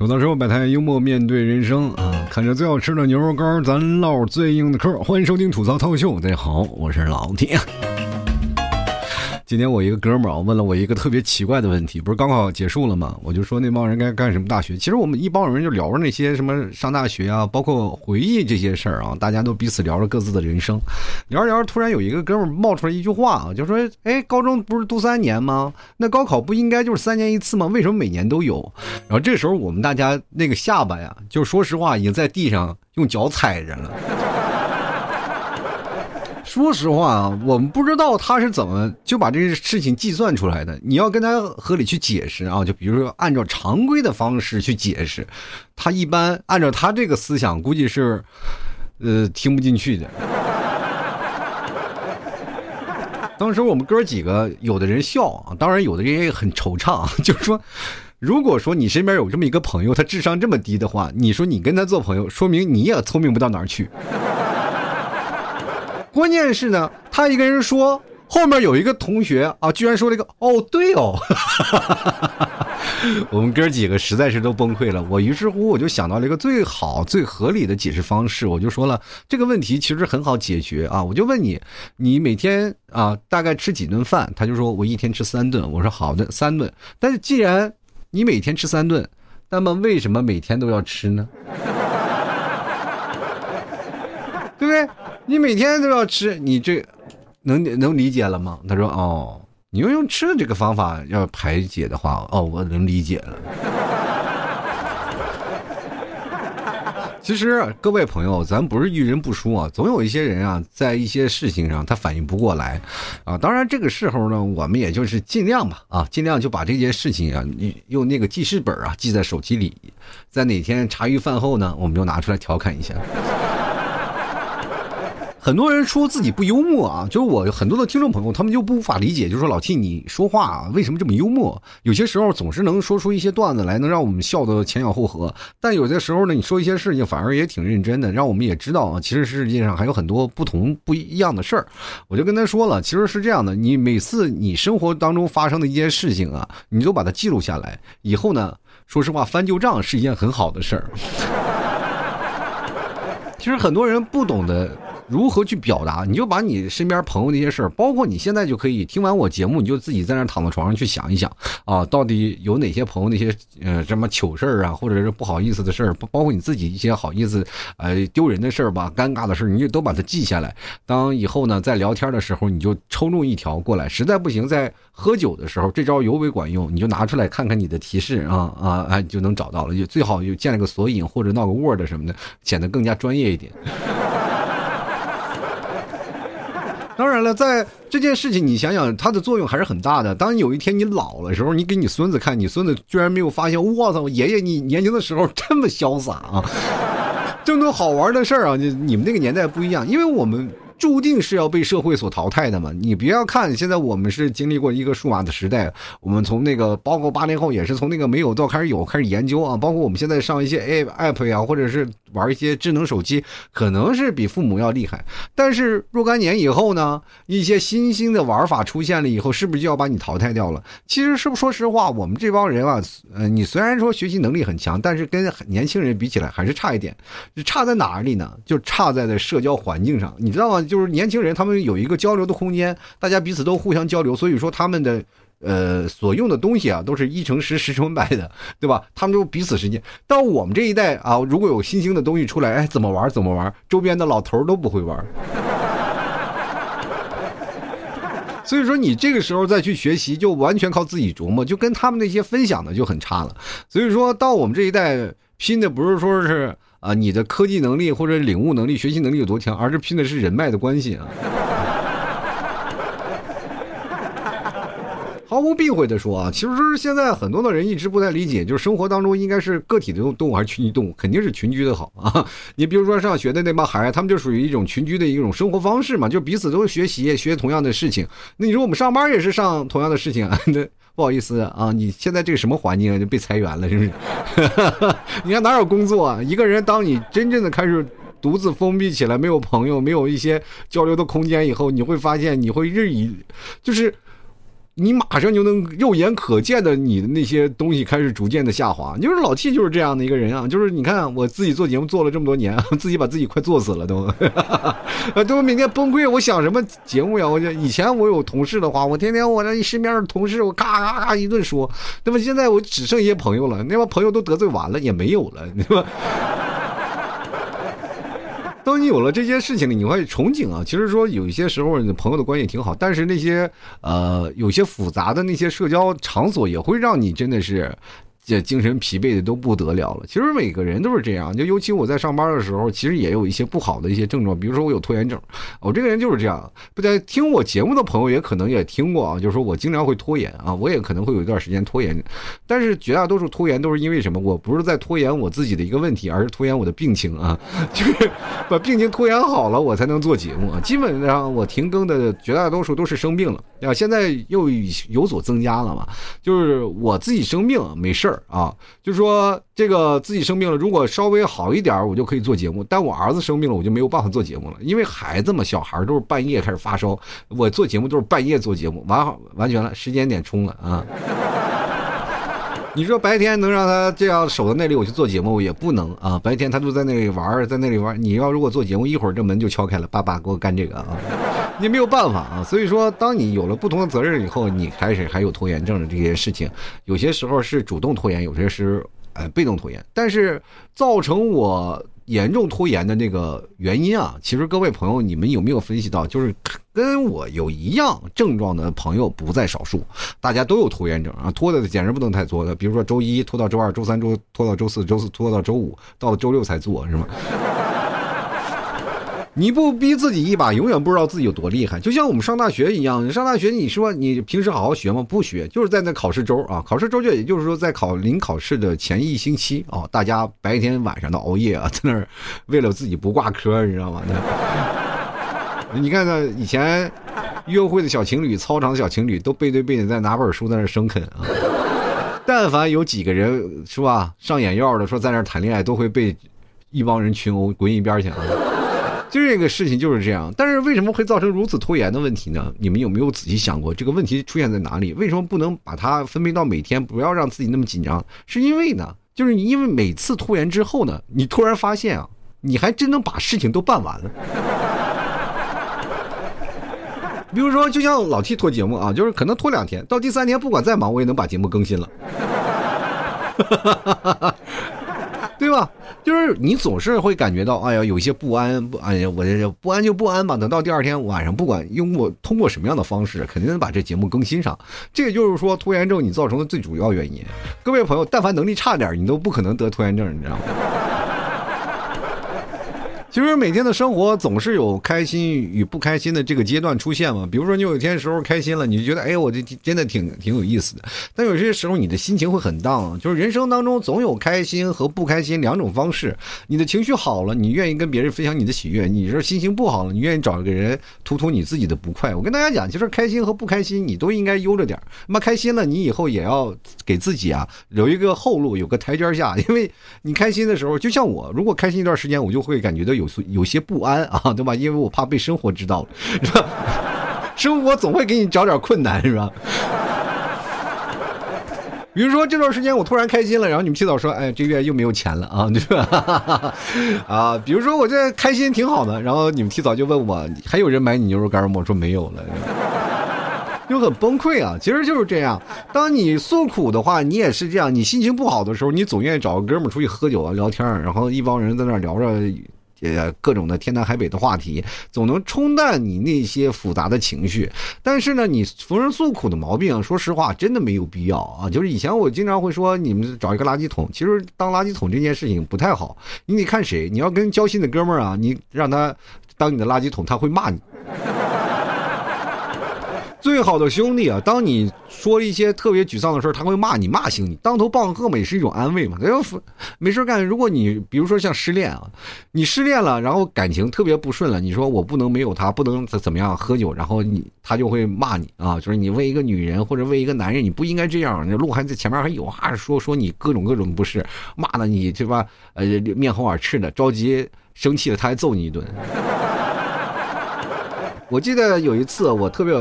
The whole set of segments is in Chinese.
吐槽生活百态，幽默面对人生啊！看着最好吃的牛肉干，咱唠最硬的嗑。欢迎收听吐槽套秀，大家好，我是老铁。今天我一个哥们儿啊问了我一个特别奇怪的问题，不是高考结束了吗？我就说那帮人该干什么大学？其实我们一帮人就聊着那些什么上大学啊，包括回忆这些事儿啊，大家都彼此聊着各自的人生。聊着聊着，突然有一个哥们儿冒出来一句话啊，就说：“哎，高中不是读三年吗？那高考不应该就是三年一次吗？为什么每年都有？”然后这时候我们大家那个下巴呀，就说实话已经在地上用脚踩着了。说实话啊，我们不知道他是怎么就把这个事情计算出来的。你要跟他合理去解释啊，就比如说按照常规的方式去解释，他一般按照他这个思想，估计是呃听不进去的。当时我们哥几个，有的人笑啊，当然有的人也很惆怅，就是说，如果说你身边有这么一个朋友，他智商这么低的话，你说你跟他做朋友，说明你也聪明不到哪儿去。关键是呢，他一个人说，后面有一个同学啊，居然说了一个“哦，对哦”，我们哥几个实在是都崩溃了。我于是乎我就想到了一个最好、最合理的解释方式，我就说了这个问题其实很好解决啊。我就问你，你每天啊大概吃几顿饭？他就说我一天吃三顿。我说好的，三顿。但是既然你每天吃三顿，那么为什么每天都要吃呢？对不对？你每天都要吃，你这能能理解了吗？他说：“哦，你用用吃的这个方法要排解的话，哦，我能理解了。”其实各位朋友，咱不是遇人不淑啊，总有一些人啊，在一些事情上他反应不过来啊。当然这个时候呢，我们也就是尽量吧，啊，尽量就把这件事情啊，用那个记事本啊记在手机里，在哪天茶余饭后呢，我们就拿出来调侃一下。很多人说自己不幽默啊，就是我很多的听众朋友，他们就不无法理解，就是说老 T 你说话为什么这么幽默？有些时候总是能说出一些段子来，能让我们笑得前仰后合。但有些时候呢，你说一些事情反而也挺认真的，让我们也知道啊，其实世界上还有很多不同不一样的事儿。我就跟他说了，其实是这样的，你每次你生活当中发生的一件事情啊，你都把它记录下来，以后呢，说实话翻旧账是一件很好的事儿。其实很多人不懂得。如何去表达？你就把你身边朋友那些事儿，包括你现在就可以听完我节目，你就自己在那躺在床上去想一想啊，到底有哪些朋友那些呃什么糗事儿啊，或者是不好意思的事儿，包括你自己一些好意思呃丢人的事儿吧，尴尬的事儿，你就都把它记下来。当以后呢在聊天的时候，你就抽中一条过来。实在不行，在喝酒的时候，这招尤为管用，你就拿出来看看你的提示啊啊啊，就能找到了。就最好就建了个索引或者闹个 Word 什么的，显得更加专业一点。当然了，在这件事情，你想想，它的作用还是很大的。当有一天你老了时候，你给你孙子看，你孙子居然没有发现，我操，爷爷你年轻的时候这么潇洒啊！这么多好玩的事儿啊，你你们那个年代不一样，因为我们。注定是要被社会所淘汰的嘛？你不要看现在我们是经历过一个数码的时代，我们从那个包括八零后也是从那个没有到开始有，开始研究啊。包括我们现在上一些 A app 呀，或者是玩一些智能手机，可能是比父母要厉害。但是若干年以后呢，一些新兴的玩法出现了以后，是不是就要把你淘汰掉了？其实是不说实话，我们这帮人啊，呃，你虽然说学习能力很强，但是跟年轻人比起来还是差一点。差在哪里呢？就差在的社交环境上，你知道吗？就是年轻人，他们有一个交流的空间，大家彼此都互相交流，所以说他们的呃所用的东西啊，都是一乘十，十乘百的，对吧？他们就彼此之间。到我们这一代啊，如果有新兴的东西出来，哎，怎么玩怎么玩，周边的老头都不会玩。所以说你这个时候再去学习，就完全靠自己琢磨，就跟他们那些分享的就很差了。所以说到我们这一代，拼的不是说是。啊，你的科技能力或者领悟能力、学习能力有多强，而是拼的是人脉的关系啊！毫无避讳的说啊，其实现在很多的人一直不太理解，就是生活当中应该是个体的动物还是群居动物？肯定是群居的好啊！你比如说上学的那帮孩子，他们就属于一种群居的一种生活方式嘛，就彼此都学习，学同样的事情。那你说我们上班也是上同样的事情啊？那。不好意思啊，你现在这个什么环境啊？就被裁员了，是不是？你看哪有工作啊？一个人当你真正的开始独自封闭起来，没有朋友，没有一些交流的空间以后，你会发现你会日益，就是你马上就能肉眼可见的你的那些东西开始逐渐的下滑。就是老 T 就是这样的一个人啊，就是你看我自己做节目做了这么多年，自己把自己快做死了都，都每天崩溃。我想什么节目呀？我就以前我有同事的话，我天天我那身边的同事我咔咔咔一顿说，那么现在我只剩一些朋友了，那帮朋友都得罪完了也没有了，对吧？当你有了这些事情，你会憧憬啊。其实说有一些时候，你朋友的关系挺好，但是那些呃有些复杂的那些社交场所，也会让你真的是。这精神疲惫的都不得了了。其实每个人都是这样，就尤其我在上班的时候，其实也有一些不好的一些症状，比如说我有拖延症。我这个人就是这样。不在听我节目的朋友也可能也听过啊，就是说我经常会拖延啊，我也可能会有一段时间拖延。但是绝大多数拖延都是因为什么？我不是在拖延我自己的一个问题，而是拖延我的病情啊，就是把病情拖延好了，我才能做节目啊。基本上我停更的绝大多数都是生病了啊，现在又有所增加了嘛，就是我自己生病没事儿。啊，就是说这个自己生病了，如果稍微好一点，我就可以做节目。但我儿子生病了，我就没有办法做节目了，因为孩子嘛，小孩都是半夜开始发烧，我做节目都是半夜做节目，完完全了，时间点冲了啊。你说白天能让他这样守在那里，我去做节目也不能啊。白天他都在那里玩，在那里玩。你要如果做节目，一会儿这门就敲开了，爸爸给我干这个啊，你没有办法啊。所以说，当你有了不同的责任以后，你开始还有拖延症的这些事情，有些时候是主动拖延，有些是呃被动拖延，但是造成我。严重拖延的那个原因啊，其实各位朋友，你们有没有分析到？就是跟我有一样症状的朋友不在少数，大家都有拖延症啊，拖的简直不能太拖的。比如说周一拖到周二，周三周拖到周四，周四拖到周五，到了周六才做，是吗？你不逼自己一把，永远不知道自己有多厉害。就像我们上大学一样，你上大学，你说你平时好好学吗？不学，就是在那考试周啊，考试周就也就是说在考临考试的前一星期啊，大家白天晚上的熬夜啊，在那为了自己不挂科，你知道吗？你看那以前约会的小情侣，操场的小情侣都背对背的在拿本书在那生啃啊。但凡有几个人是吧，上眼药的说在那谈恋爱，都会被一帮人群殴滚一边去啊。就这个事情就是这样，但是为什么会造成如此拖延的问题呢？你们有没有仔细想过这个问题出现在哪里？为什么不能把它分配到每天，不要让自己那么紧张？是因为呢，就是因为每次拖延之后呢，你突然发现啊，你还真能把事情都办完了。比如说，就像老 T 拖节目啊，就是可能拖两天，到第三天不管再忙，我也能把节目更新了。对吧？就是你总是会感觉到，哎呀，有一些不安，不，哎呀，我这不安就不安吧。等到第二天晚上，不管用过通过什么样的方式，肯定能把这节目更新上。这也就是说，拖延症你造成的最主要原因。各位朋友，但凡能力差点，你都不可能得拖延症，你知道吗？其实每天的生活总是有开心与不开心的这个阶段出现嘛。比如说你有一天时候开心了，你就觉得哎，我这真的挺挺有意思的。但有些时候你的心情会很荡，就是人生当中总有开心和不开心两种方式。你的情绪好了，你愿意跟别人分享你的喜悦；你是心情不好了，你愿意找一个人吐吐你自己的不快。我跟大家讲，其实开心和不开心你都应该悠着点那么开心了，你以后也要给自己啊留一个后路，有个台阶下。因为你开心的时候，就像我，如果开心一段时间，我就会感觉到。有有些不安啊，对吧？因为我怕被生活知道了，是吧？生活总会给你找点困难，是吧？比如说这段时间我突然开心了，然后你们提早说，哎，这月又没有钱了啊，对吧？啊，比如说我这开心挺好的，然后你们提早就问我还有人买你牛肉干吗？我说没有了，就很崩溃啊。其实就是这样，当你诉苦的话，你也是这样。你心情不好的时候，你总愿意找个哥们出去喝酒啊、聊天然后一帮人在那聊着。呃，各种的天南海北的话题，总能冲淡你那些复杂的情绪。但是呢，你逢人诉苦的毛病，说实话，真的没有必要啊。就是以前我经常会说，你们找一个垃圾桶，其实当垃圾桶这件事情不太好。你得看谁，你要跟交心的哥们儿啊，你让他当你的垃圾桶，他会骂你。最好的兄弟啊，当你说一些特别沮丧的事儿，他会骂你，骂醒你，当头棒喝嘛，也是一种安慰嘛。要没事干，如果你比如说像失恋啊，你失恋了，然后感情特别不顺了，你说我不能没有他，不能怎怎么样喝酒，然后你他就会骂你啊，就是你为一个女人或者为一个男人，你不应该这样，那路还在前面还有啊，说说你各种各种不是，骂的你对吧？呃，面红耳赤的，着急生气了，他还揍你一顿。我记得有一次我特别，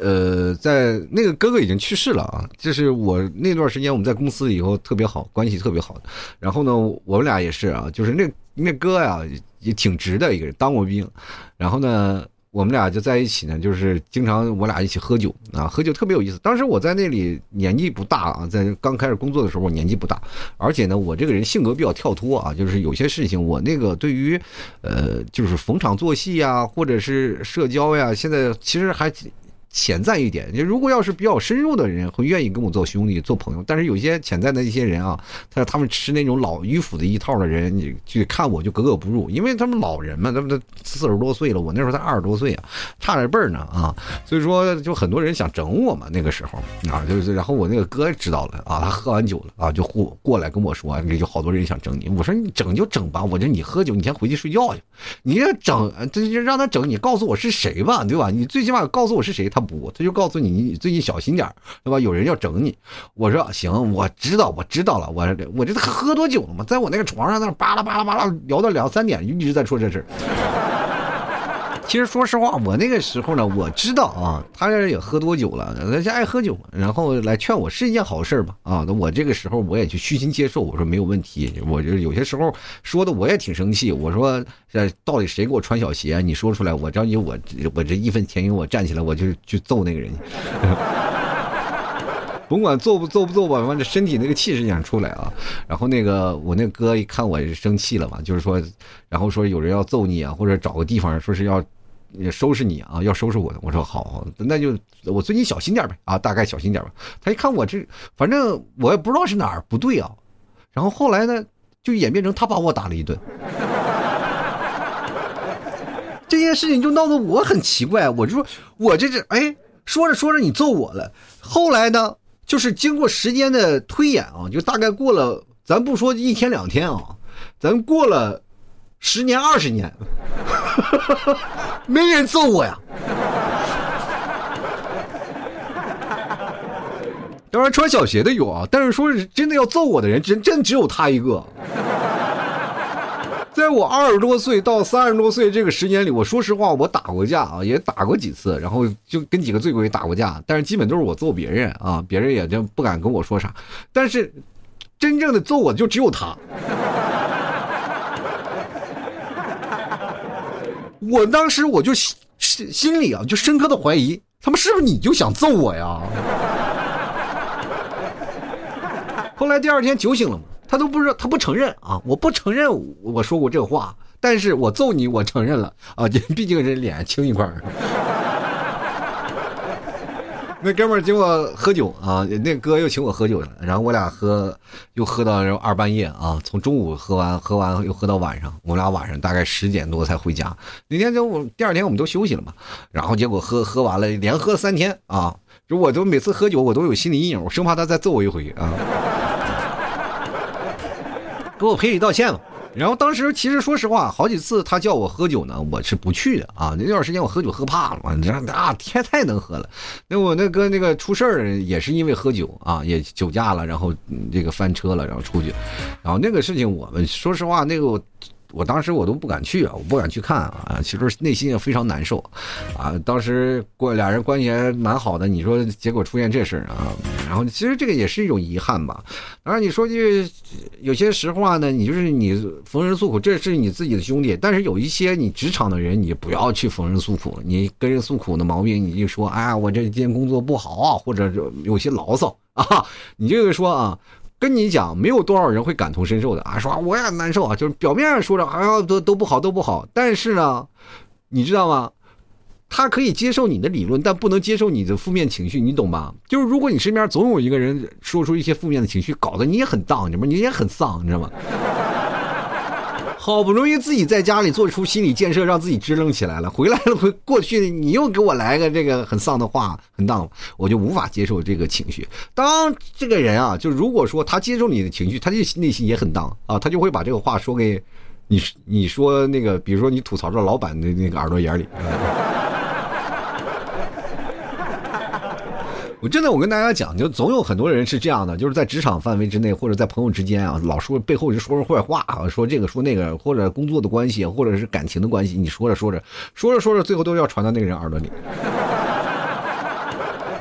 呃，在那个哥哥已经去世了啊，就是我那段时间我们在公司以后特别好，关系特别好。然后呢，我们俩也是啊，就是那那哥呀也挺直的一个人，当过兵，然后呢。我们俩就在一起呢，就是经常我俩一起喝酒啊，喝酒特别有意思。当时我在那里年纪不大啊，在刚开始工作的时候我年纪不大，而且呢，我这个人性格比较跳脱啊，就是有些事情我那个对于，呃，就是逢场作戏呀，或者是社交呀，现在其实还。潜在一点，你如果要是比较深入的人，会愿意跟我做兄弟、做朋友。但是有些潜在的一些人啊，他他们吃那种老迂腐的一套的人，你去看我就格格不入，因为他们老人嘛，他们都四十多岁了，我那时候才二十多岁啊，差点辈儿呢啊。所以说，就很多人想整我嘛，那个时候啊，就是然后我那个哥知道了啊，他喝完酒了啊，就过过来跟我说，有好多人想整你。我说你整就整吧，我说你喝酒，你先回去睡觉去。你要整，这就让他整，你告诉我是谁吧，对吧？你最起码告诉我是谁，他。不，他就告诉你，你最近小心点对吧？有人要整你。我说行，我知道，我知道了。我我这喝多久了嘛？在我那个床上那巴拉巴拉巴拉聊到两三点，一直在说这事其实说实话，我那个时候呢，我知道啊，他这也喝多酒了，他就爱喝酒，然后来劝我是一件好事吧？啊，那我这个时候我也就虚心接受，我说没有问题。我就有些时候说的我也挺生气，我说这到底谁给我穿小鞋？你说出来，我着急，我我这义愤填膺，我站起来我就去揍那个人。甭管揍不揍不揍吧，反正身体那个气势想出来啊。然后那个我那哥一看我生气了嘛，就是说，然后说有人要揍你啊，或者找个地方说是要。也收拾你啊！要收拾我的，我说好，那就我最近小心点呗啊，大概小心点吧。他一看我这，反正我也不知道是哪儿不对啊。然后后来呢，就演变成他把我打了一顿。这件事情就闹得我很奇怪，我就说我这是哎，说着说着你揍我了。后来呢，就是经过时间的推演啊，就大概过了，咱不说一天两天啊，咱过了十年二十年。没人揍我呀！当然穿小鞋的有啊，但是说是真的要揍我的人，真真只有他一个。在我二十多岁到三十多岁这个时间里，我说实话，我打过架啊，也打过几次，然后就跟几个醉鬼打过架，但是基本都是我揍别人啊，别人也就不敢跟我说啥。但是真正的揍我的就只有他。我当时我就心心里啊，就深刻的怀疑，他妈是不是你就想揍我呀？后来第二天酒醒了嘛，他都不知道，他不承认啊，我不承认我说过这话，但是我揍你，我承认了啊，毕竟这脸青一块儿。那哥们儿请我喝酒啊，那哥又请我喝酒了，然后我俩喝，又喝到二半夜啊，从中午喝完，喝完又喝到晚上，我俩晚上大概十点多才回家。那天就我第二天我们都休息了嘛，然后结果喝喝完了，连喝三天啊，就我都每次喝酒我都有心理阴影，我生怕他再揍我一回啊，给我赔礼道歉吧。然后当时其实说实话，好几次他叫我喝酒呢，我是不去的啊。那段时间我喝酒喝怕了嘛，你知道啊，天太能喝了。那我那哥那个出事儿也是因为喝酒啊，也酒驾了，然后这个翻车了，然后出去。然后那个事情我们说实话，那个。我当时我都不敢去啊，我不敢去看啊，其实内心也非常难受，啊，当时过俩人关系还蛮好的，你说结果出现这事啊，然后其实这个也是一种遗憾吧。当然你说句有些实话呢，你就是你逢人诉苦，这是你自己的兄弟，但是有一些你职场的人，你不要去逢人诉苦，你跟人诉苦的毛病，你就说哎呀，我这天工作不好啊，或者有些牢骚啊，你这个说啊。跟你讲，没有多少人会感同身受的啊！说我也难受啊，就是表面上说着好像都都不好，都不好，但是呢，你知道吗？他可以接受你的理论，但不能接受你的负面情绪，你懂吧？就是如果你身边总有一个人说出一些负面的情绪，搞得你也很荡，你知道吗？你也很丧，你知道吗？好不容易自己在家里做出心理建设，让自己支棱起来了，回来了回过去，你又给我来个这个很丧的话，很荡，我就无法接受这个情绪。当这个人啊，就如果说他接受你的情绪，他就内心也很荡啊，他就会把这个话说给你，你说那个，比如说你吐槽到老板的那个耳朵眼里。真的，我跟大家讲，就总有很多人是这样的，就是在职场范围之内，或者在朋友之间啊，老说背后就说说坏话啊，说这个说那个，或者工作的关系，或者是感情的关系，你说着说着，说着说着，最后都要传到那个人耳朵里。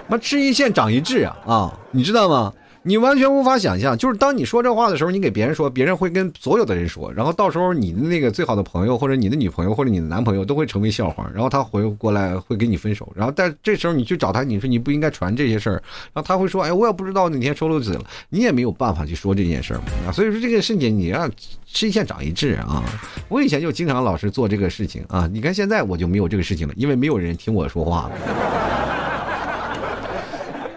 妈吃一堑长一智啊啊，你知道吗？你完全无法想象，就是当你说这话的时候，你给别人说，别人会跟所有的人说，然后到时候你的那个最好的朋友，或者你的女朋友，或者你的男朋友都会成为笑话，然后他回过来会跟你分手，然后但这时候你去找他，你说你不应该传这些事儿，然后他会说，哎，我也不知道哪天说漏嘴了，你也没有办法去说这件事儿。啊，所以说这个事情你要吃一堑长一智啊。我以前就经常老是做这个事情啊，你看现在我就没有这个事情了，因为没有人听我说话了。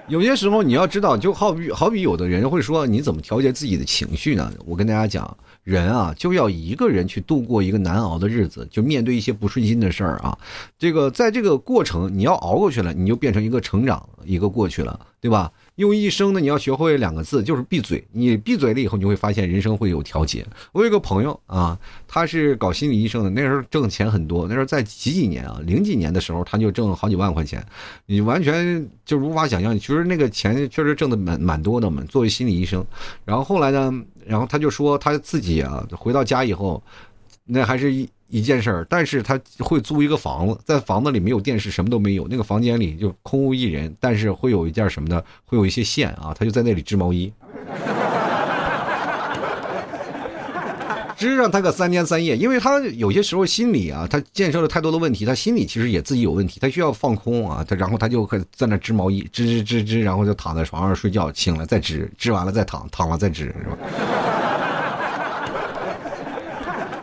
有些时候你要知道，就好比好比有的人会说，你怎么调节自己的情绪呢？我跟大家讲，人啊就要一个人去度过一个难熬的日子，就面对一些不顺心的事儿啊。这个在这个过程，你要熬过去了，你就变成一个成长，一个过去了，对吧？用一生呢，你要学会两个字，就是闭嘴。你闭嘴了以后，你会发现人生会有调节。我有个朋友啊，他是搞心理医生的，那时候挣钱很多。那时候在几几年啊，零几年的时候，他就挣好几万块钱，你完全就无法想象。其实那个钱确实挣的蛮蛮多的嘛。作为心理医生，然后后来呢，然后他就说他自己啊，回到家以后，那还是一。一件事儿，但是他会租一个房子，在房子里没有电视，什么都没有，那个房间里就空无一人，但是会有一件什么呢？会有一些线啊，他就在那里织毛衣，织上他个三天三夜，因为他有些时候心里啊，他建设了太多的问题，他心里其实也自己有问题，他需要放空啊，他然后他就会在那织毛衣，织织织织，然后就躺在床上睡觉，醒了再织，织完了再躺，躺了再织，是吧？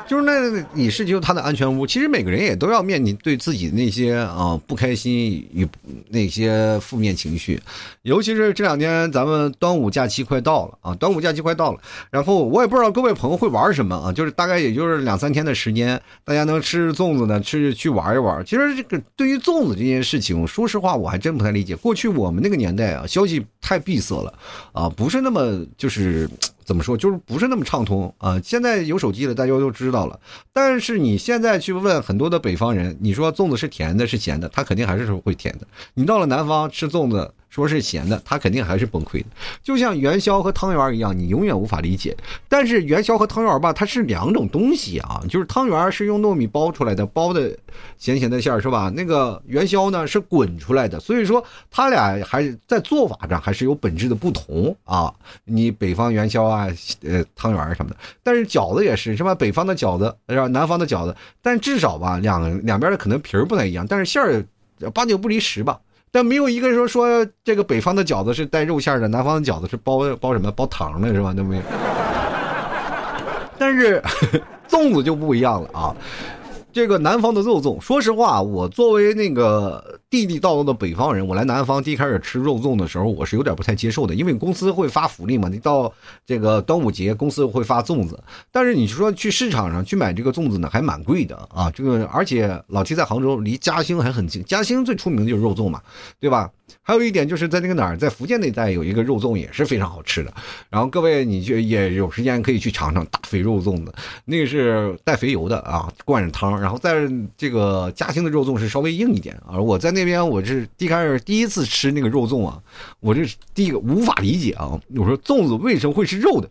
就是那，你是就他的安全屋。其实每个人也都要面临对自己那些啊不开心与那些负面情绪，尤其是这两天咱们端午假期快到了啊，端午假期快到了。然后我也不知道各位朋友会玩什么啊，就是大概也就是两三天的时间，大家能吃粽子呢，吃去玩一玩。其实这个对于粽子这件事情，说实话我还真不太理解。过去我们那个年代啊，消息太闭塞了啊，不是那么就是。怎么说，就是不是那么畅通啊！现在有手机了，大家都知道了。但是你现在去问很多的北方人，你说粽子是甜的，是咸的，他肯定还是会甜的。你到了南方吃粽子。说是咸的，他肯定还是崩溃的，就像元宵和汤圆一样，你永远无法理解。但是元宵和汤圆吧，它是两种东西啊，就是汤圆是用糯米包出来的，包的咸咸的馅儿是吧？那个元宵呢是滚出来的，所以说它俩还是在做法上还是有本质的不同啊。你北方元宵啊，呃汤圆什么的，但是饺子也是是吧？北方的饺子是吧？南方的饺子，但至少吧两两边的可能皮儿不太一样，但是馅儿八九不离十吧。但没有一个人说说这个北方的饺子是带肉馅的，南方的饺子是包包什么包糖的，是吧？都没有。但是 粽子就不一样了啊。这个南方的肉粽，说实话，我作为那个地地道道的北方人，我来南方第一开始吃肉粽的时候，我是有点不太接受的，因为公司会发福利嘛，你到这个端午节，公司会发粽子，但是你说去市场上去买这个粽子呢，还蛮贵的啊。这个而且老提在杭州，离嘉兴还很近，嘉兴最出名的就是肉粽嘛，对吧？还有一点就是在那个哪儿，在福建那一带有一个肉粽也是非常好吃的。然后各位，你就也有时间可以去尝尝大肥肉粽子，那个是带肥油的啊，灌着汤。然后在这个嘉兴的肉粽是稍微硬一点啊。我在那边我是一开始第一次吃那个肉粽啊，我这是第一个无法理解啊，我说粽子为什么会是肉的？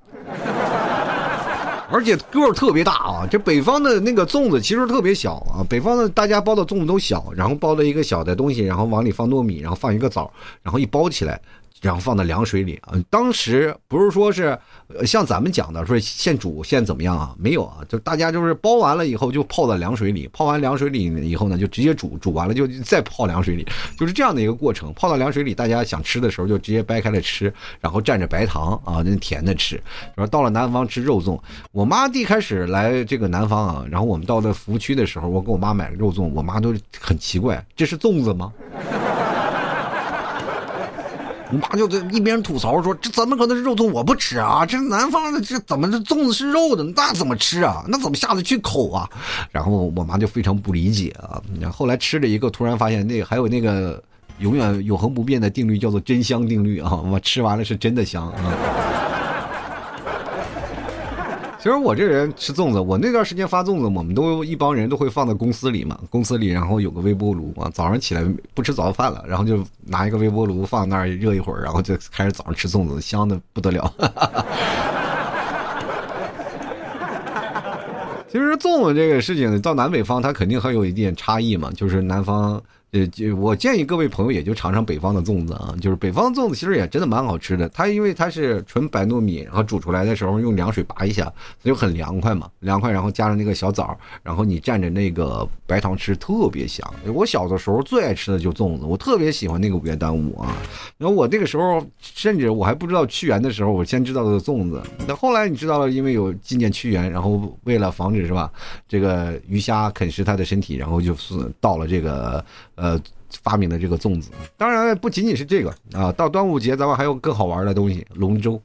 而且个儿特别大啊！这北方的那个粽子其实特别小啊，北方的大家包的粽子都小，然后包了一个小的东西，然后往里放糯米，然后放一个枣，然后一包起来。然后放在凉水里啊，当时不是说是像咱们讲的说现煮现怎么样啊？没有啊，就大家就是包完了以后就泡在凉水里，泡完凉水里以后呢，就直接煮，煮完了就再泡凉水里，就是这样的一个过程。泡到凉水里，大家想吃的时候就直接掰开了吃，然后蘸着白糖啊，那甜的吃。然后到了南方吃肉粽，我妈一开始来这个南方啊，然后我们到了服务区的时候，我给我妈买了肉粽，我妈都很奇怪，这是粽子吗？我妈就在一边吐槽说：“这怎么可能是肉粽？我不吃啊！这南方的这怎么这粽子是肉的？那怎么吃啊？那怎么下得去口啊？”然后我妈就非常不理解啊。后来吃了一个，突然发现那还有那个永远永恒不变的定律，叫做真香定律啊！我吃完了是真的香啊。其实我这人吃粽子，我那段时间发粽子，我们都一帮人都会放在公司里嘛，公司里然后有个微波炉啊，早上起来不吃早饭了，然后就拿一个微波炉放那儿热一会儿，然后就开始早上吃粽子，香的不得了。其实粽子这个事情到南北方它肯定还有一点差异嘛，就是南方。呃，就我建议各位朋友也就尝尝北方的粽子啊，就是北方粽子其实也真的蛮好吃的。它因为它是纯白糯米，然后煮出来的时候用凉水拔一下，它就很凉快嘛，凉快。然后加上那个小枣，然后你蘸着那个白糖吃，特别香。我小的时候最爱吃的就粽子，我特别喜欢那个五元端午啊。然后我那个时候甚至我还不知道屈原的时候，我先知道的粽子。那后来你知道了，因为有纪念屈原，然后为了防止是吧，这个鱼虾啃食他的身体，然后就是到了这个。呃，发明的这个粽子，当然不仅仅是这个啊。到端午节，咱们还有更好玩的东西——龙舟。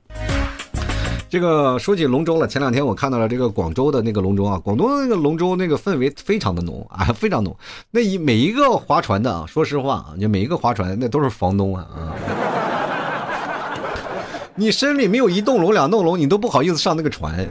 这个说起龙舟了，前两天我看到了这个广州的那个龙舟啊，广东的那个龙舟那个氛围非常的浓啊，非常浓。那一每一个划船的啊，说实话啊，就每一个划船那都是房东啊啊。你身里没有一栋楼、两栋楼，你都不好意思上那个船。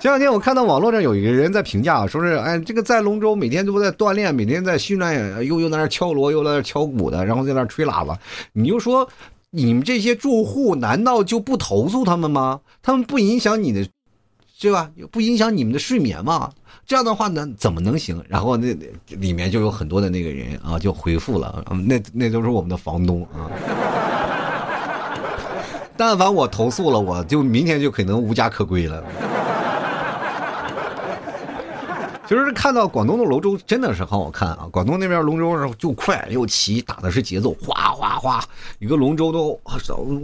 前两天我看到网络上有一个人在评价，说是哎，这个在龙舟每天都在锻炼，每天在训练，又又在那敲锣，又在那敲鼓的，然后在那吹喇叭。你就说，你们这些住户难道就不投诉他们吗？他们不影响你的，对吧？不影响你们的睡眠吗？这样的话呢，怎么能行？然后那里面就有很多的那个人啊，就回复了，那那都是我们的房东啊。但凡我投诉了，我就明天就可能无家可归了。其实看到广东的龙舟真的是很好看啊！广东那边龙舟是就快又齐，打的是节奏，哗哗哗，一个龙舟都，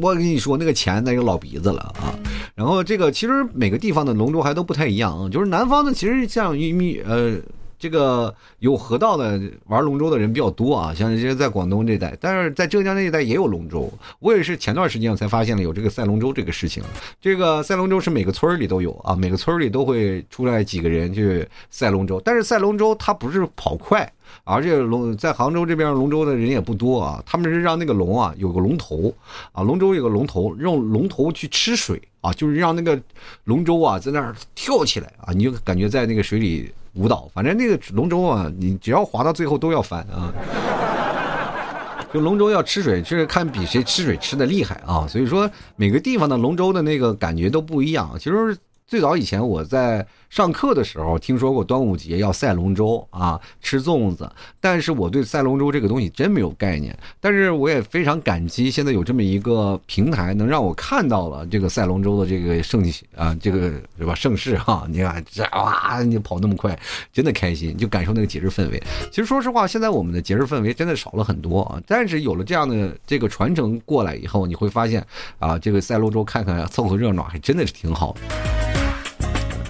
我跟你说那个钱那个老鼻子了啊！然后这个其实每个地方的龙舟还都不太一样啊，就是南方的其实像一米呃。这个有河道的玩龙舟的人比较多啊，像这些在广东这带，但是在浙江那一带也有龙舟。我也是前段时间我才发现了有这个赛龙舟这个事情。这个赛龙舟是每个村里都有啊，每个村里都会出来几个人去赛龙舟。但是赛龙舟它不是跑快，而且龙在杭州这边龙舟的人也不多啊。他们是让那个龙啊有个龙头啊，龙舟有个龙头，用龙头去吃水啊，就是让那个龙舟啊在那儿跳起来啊，你就感觉在那个水里。舞蹈，反正那个龙舟啊，你只要滑到最后都要翻啊。就龙舟要吃水，就是看比谁吃水吃的厉害啊。所以说每个地方的龙舟的那个感觉都不一样。其实最早以前我在。上课的时候听说过端午节要赛龙舟啊，吃粽子，但是我对赛龙舟这个东西真没有概念。但是我也非常感激现在有这么一个平台，能让我看到了这个赛龙舟的这个盛啊，这个是吧盛世哈？你看这哇，你跑那么快，真的开心，就感受那个节日氛围。其实说实话，现在我们的节日氛围真的少了很多啊。但是有了这样的这个传承过来以后，你会发现啊，这个赛龙舟看看凑合热闹，还真的是挺好的。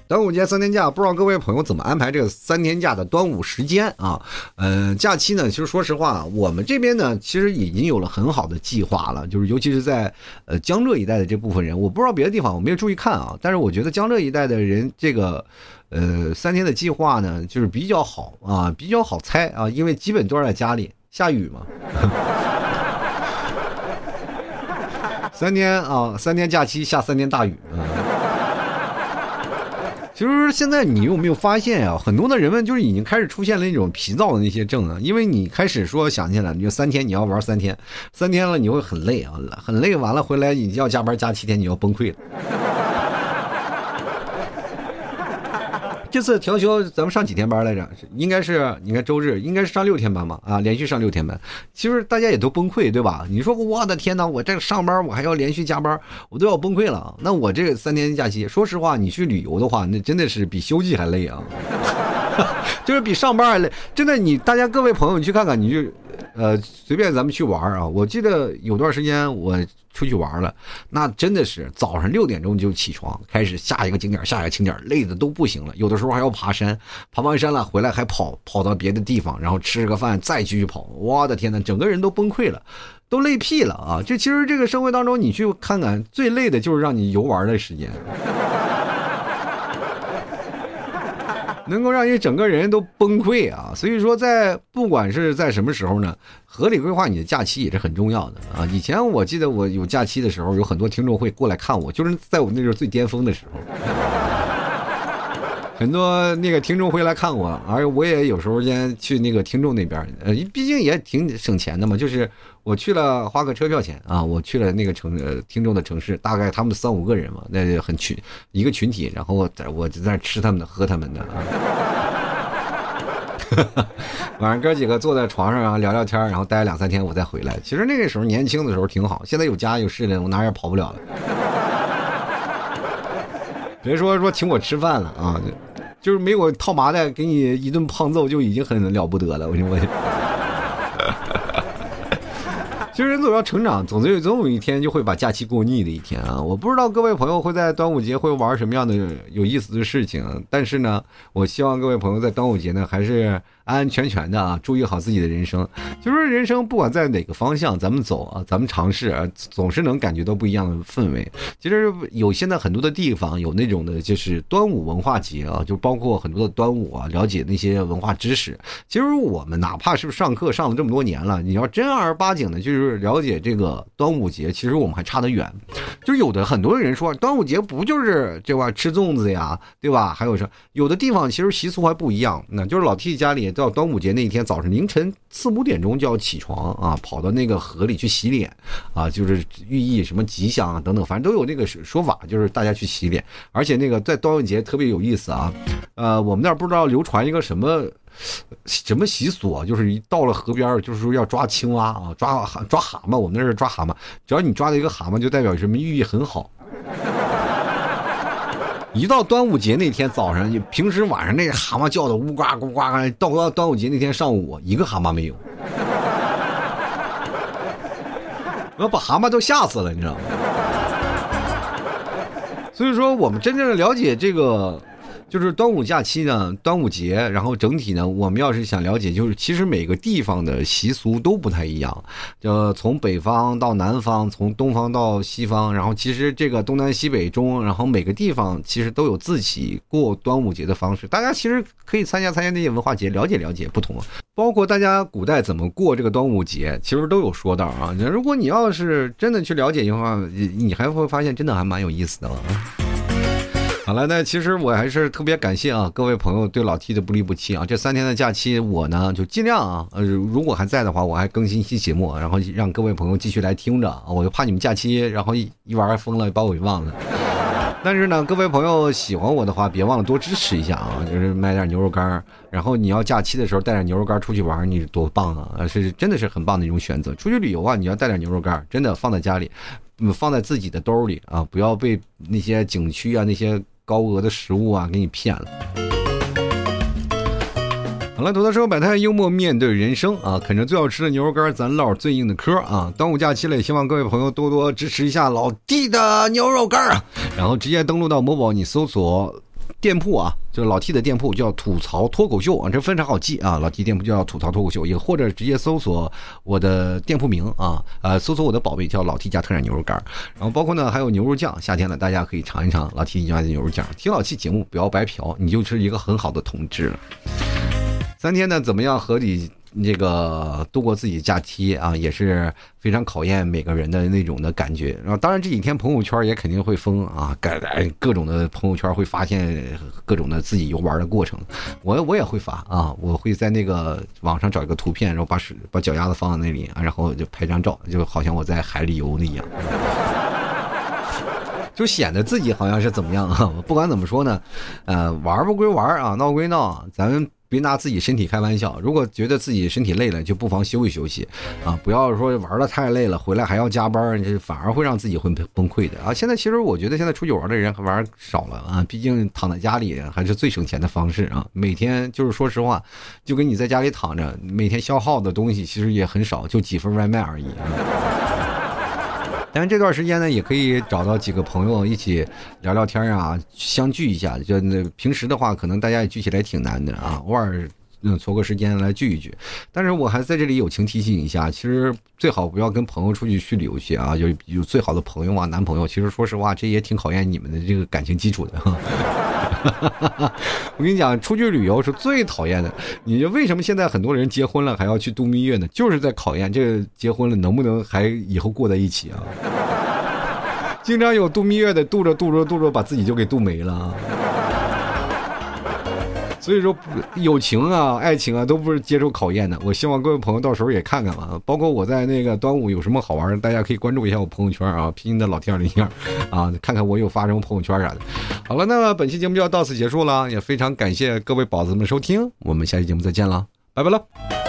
端午节三天假，不知道各位朋友怎么安排这个三天假的端午时间啊？嗯，假期呢，其实说实话，我们这边呢，其实已经有了很好的计划了。就是尤其是在呃江浙一带的这部分人，我不知道别的地方，我没有注意看啊。但是我觉得江浙一带的人，这个呃三天的计划呢，就是比较好啊，比较好猜啊，因为基本都是在家里下雨嘛。三天啊，三天假期下三天大雨啊。其实现在你有没有发现啊？很多的人们就是已经开始出现了那种疲躁的那些症啊，因为你开始说想起来，你就三天你要玩三天，三天了你会很累啊，很累，完了回来你要加班加七天，你要崩溃了。这次调休，咱们上几天班来着？应该是，你看周日应该是上六天班嘛？啊，连续上六天班，其实大家也都崩溃，对吧？你说我的天哪，我这上班我还要连续加班，我都要崩溃了。那我这三天假期，说实话，你去旅游的话，那真的是比休季还累啊，就是比上班还累。真的，你大家各位朋友，你去看看，你就。呃，随便咱们去玩啊！我记得有段时间我出去玩了，那真的是早上六点钟就起床，开始下一个景点，下一个景点，累的都不行了。有的时候还要爬山，爬完山了回来还跑，跑到别的地方，然后吃个饭再继续跑。我的天呐，整个人都崩溃了，都累屁了啊！这其实这个生活当中，你去看看，最累的就是让你游玩的时间。能够让你整个人都崩溃啊！所以说，在不管是在什么时候呢，合理规划你的假期也是很重要的啊。以前我记得我有假期的时候，有很多听众会过来看我，就是在我那时候最巅峰的时候，很多那个听众会来看我，而我也有时候间去那个听众那边，呃，毕竟也挺省钱的嘛，就是。我去了花个车票钱啊！我去了那个城呃听众的城市，大概他们三五个人嘛，那就很群一个群体，然后在我就在那吃他们的喝他们的啊。晚上哥几个坐在床上啊聊聊天，然后待两三天我再回来。其实那个时候年轻的时候挺好，现在有家有势了，我哪也跑不了了。别说说请我吃饭了啊，就是没我套麻袋给你一顿胖揍就已经很了不得了。我我。其实人总要成长，总有总有一天就会把假期过腻的一天啊！我不知道各位朋友会在端午节会玩什么样的有意思的事情，但是呢，我希望各位朋友在端午节呢还是。安安全全的啊，注意好自己的人生。就是人生不管在哪个方向，咱们走啊，咱们尝试啊，总是能感觉到不一样的氛围。其实有现在很多的地方有那种的，就是端午文化节啊，就包括很多的端午啊，了解那些文化知识。其实我们哪怕是不上课上了这么多年了，你要真儿八经的，就是了解这个端午节，其实我们还差得远。就有的很多人说，端午节不就是这块吃粽子呀，对吧？还有说有的地方其实习俗还不一样，那就是老 T 家里。到端午节那一天早上凌晨四五点钟就要起床啊，跑到那个河里去洗脸，啊，就是寓意什么吉祥啊等等，反正都有那个说法，就是大家去洗脸。而且那个在端午节特别有意思啊，呃，我们那儿不知道流传一个什么什么习俗啊，就是一到了河边，就是说要抓青蛙啊，抓抓蛤蟆。我们那是抓蛤蟆，只要你抓到一个蛤蟆，就代表什么寓意很好。一到端午节那天早上，就平时晚上那蛤蟆叫的呜呱呱呱，到到端午节那天上午，一个蛤蟆没有，我把蛤蟆都吓死了，你知道吗？所以说，我们真正的了解这个。就是端午假期呢，端午节，然后整体呢，我们要是想了解，就是其实每个地方的习俗都不太一样，就从北方到南方，从东方到西方，然后其实这个东南西北中，然后每个地方其实都有自己过端午节的方式，大家其实可以参加参加那些文化节，了解了解不同，包括大家古代怎么过这个端午节，其实都有说道啊。如果你要是真的去了解的话，你还会发现真的还蛮有意思的啊。好了，那其实我还是特别感谢啊，各位朋友对老 T 的不离不弃啊。这三天的假期，我呢就尽量啊，呃，如果还在的话，我还更新一期节目，然后让各位朋友继续来听着啊。我就怕你们假期，然后一一玩疯了，把我给忘了。但是呢，各位朋友喜欢我的话，别忘了多支持一下啊，就是买点牛肉干然后你要假期的时候带点牛肉干出去玩，你多棒啊！是真的是很棒的一种选择。出去旅游啊，你要带点牛肉干真的放在家里，放在自己的兜里啊，不要被那些景区啊那些。高额的食物啊，给你骗了。好了，土豆说百态幽默面对人生啊，啃着最好吃的牛肉干，咱唠最硬的嗑啊。端午假期了，也希望各位朋友多多支持一下老弟的牛肉干啊。然后直接登录到某宝，你搜索。店铺啊，就是老 T 的店铺叫吐槽脱口秀啊，这非常好记啊。老 T 店铺叫吐槽脱口秀，也或者直接搜索我的店铺名啊，呃，搜索我的宝贝叫老 T 家特产牛肉干然后包括呢还有牛肉酱，夏天了大家可以尝一尝老 T 家的牛肉酱。听老 T 节目不要白嫖，你就是一个很好的同志了。三天呢怎么样合理？这个度过自己假期啊，也是非常考验每个人的那种的感觉。然后，当然这几天朋友圈也肯定会疯啊，各各种的朋友圈会发现各种的自己游玩的过程。我我也会发啊，我会在那个网上找一个图片，然后把水把脚丫子放在那里，然后就拍张照，就好像我在海里游的一样，就显得自己好像是怎么样啊。不管怎么说呢，呃，玩不归玩啊，闹归闹，咱们。别拿自己身体开玩笑。如果觉得自己身体累了，就不妨休息休息，啊，不要说玩的太累了，回来还要加班，这反而会让自己会崩溃的啊。现在其实我觉得现在出去玩的人玩少了啊，毕竟躺在家里还是最省钱的方式啊。每天就是说实话，就跟你在家里躺着，每天消耗的东西其实也很少，就几份外卖而已。但这段时间呢，也可以找到几个朋友一起聊聊天啊，相聚一下。就那平时的话，可能大家也聚起来挺难的啊。偶尔嗯凑个时间来聚一聚。但是我还在这里友情提醒一下，其实最好不要跟朋友出去去旅游去啊，有有最好的朋友啊，男朋友。其实说实话，这也挺考验你们的这个感情基础的。我跟你讲，出去旅游是最讨厌的。你为什么现在很多人结婚了还要去度蜜月呢？就是在考验这个结婚了能不能还以后过在一起啊？经常有度蜜月的，度着度着度着，把自己就给度没了。所以说，友情啊、爱情啊，都不是接受考验的。我希望各位朋友到时候也看看吧。包括我在那个端午有什么好玩的，大家可以关注一下我朋友圈啊，拼音的老天二零一二啊，看看我有发什么朋友圈啥的。好了，那么本期节目就要到此结束了，也非常感谢各位宝子们收听，我们下期节目再见了，拜拜了。